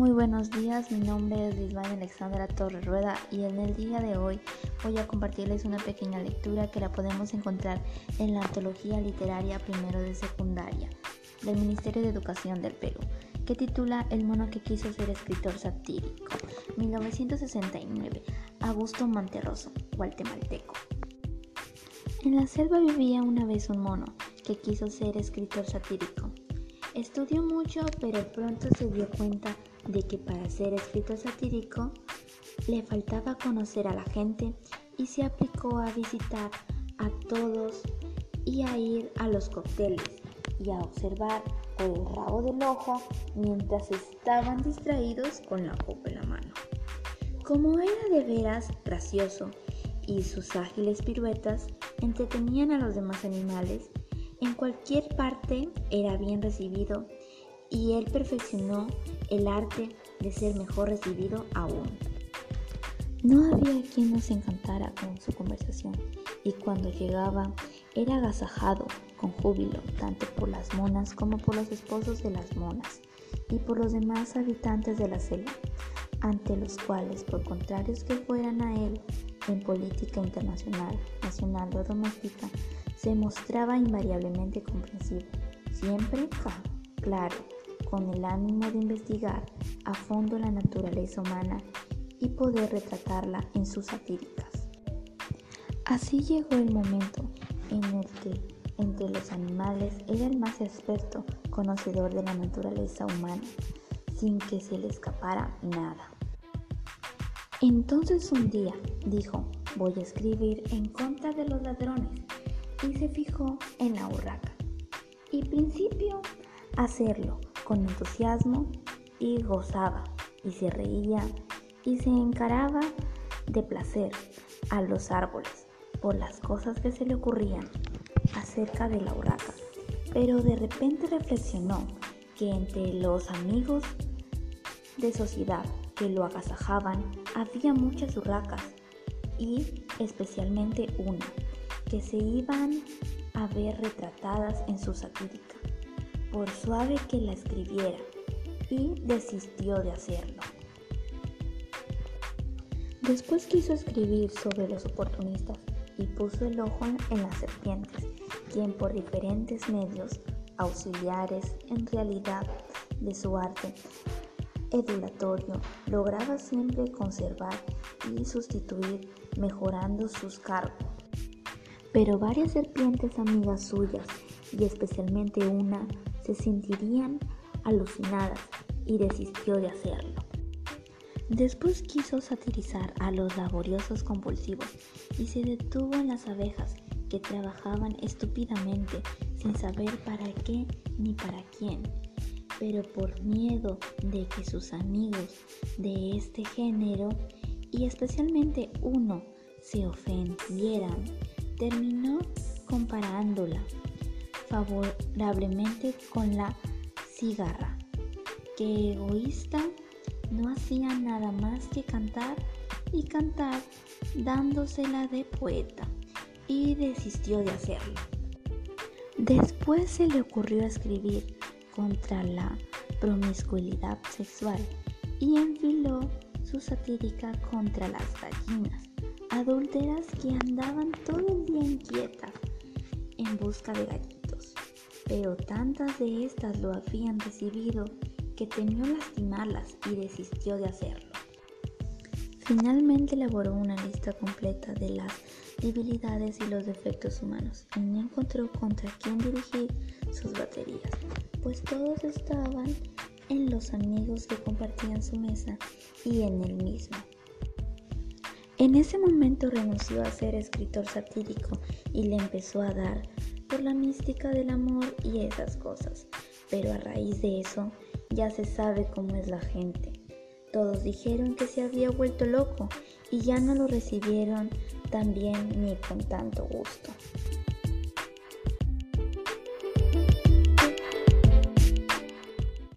Muy buenos días, mi nombre es Lisbeth Alexandra Torres Rueda y en el día de hoy voy a compartirles una pequeña lectura que la podemos encontrar en la antología literaria primero de secundaria del Ministerio de Educación del Perú, que titula El mono que quiso ser escritor satírico, 1969, Augusto Monterroso, guatemalteco. En la selva vivía una vez un mono que quiso ser escritor satírico. Estudió mucho, pero pronto se dio cuenta de que para ser escritor satírico le faltaba conocer a la gente y se aplicó a visitar a todos y a ir a los cócteles y a observar por el rabo del ojo mientras estaban distraídos con la copa en la mano. Como era de veras gracioso y sus ágiles piruetas entretenían a los demás animales, en cualquier parte era bien recibido y él perfeccionó el arte de ser mejor recibido aún. No había quien nos encantara con su conversación y cuando llegaba era agasajado con júbilo tanto por las monas como por los esposos de las monas y por los demás habitantes de la selva, ante los cuales, por contrarios que fueran a él en política internacional, nacional o doméstica, se mostraba invariablemente comprensivo, siempre claro, con el ánimo de investigar a fondo la naturaleza humana y poder retratarla en sus satíricas. Así llegó el momento en el que entre los animales era el más experto conocedor de la naturaleza humana, sin que se le escapara nada. Entonces un día dijo, voy a escribir en contra de los ladrones, y se fijó en la urraca. Y principio hacerlo con entusiasmo y gozaba y se reía y se encaraba de placer a los árboles por las cosas que se le ocurrían acerca de la urraca. Pero de repente reflexionó que entre los amigos de sociedad que lo agasajaban había muchas urracas y especialmente una que se iban a ver retratadas en su satírica por suave que la escribiera, y desistió de hacerlo. Después quiso escribir sobre los oportunistas y puso el ojo en las serpientes, quien por diferentes medios auxiliares en realidad de su arte edulatorio lograba siempre conservar y sustituir mejorando sus cargos. Pero varias serpientes amigas suyas y especialmente una se sentirían alucinadas y desistió de hacerlo. Después quiso satirizar a los laboriosos compulsivos y se detuvo en las abejas que trabajaban estúpidamente sin saber para qué ni para quién, pero por miedo de que sus amigos de este género y especialmente uno se ofendieran, terminó comparándola favorablemente con la cigarra, que egoísta no hacía nada más que cantar y cantar dándosela de poeta y desistió de hacerlo. Después se le ocurrió escribir contra la promiscuidad sexual y enfiló su satírica contra las gallinas adúlteras que andaban todo el día inquietas en busca de gallinas pero tantas de estas lo habían recibido que temió lastimarlas y desistió de hacerlo. Finalmente elaboró una lista completa de las debilidades y los defectos humanos y no encontró contra quién dirigir sus baterías, pues todos estaban en los amigos que compartían su mesa y en él mismo. En ese momento renunció a ser escritor satírico y le empezó a dar por la mística del amor y esas cosas. Pero a raíz de eso ya se sabe cómo es la gente. Todos dijeron que se había vuelto loco y ya no lo recibieron tan bien ni con tanto gusto.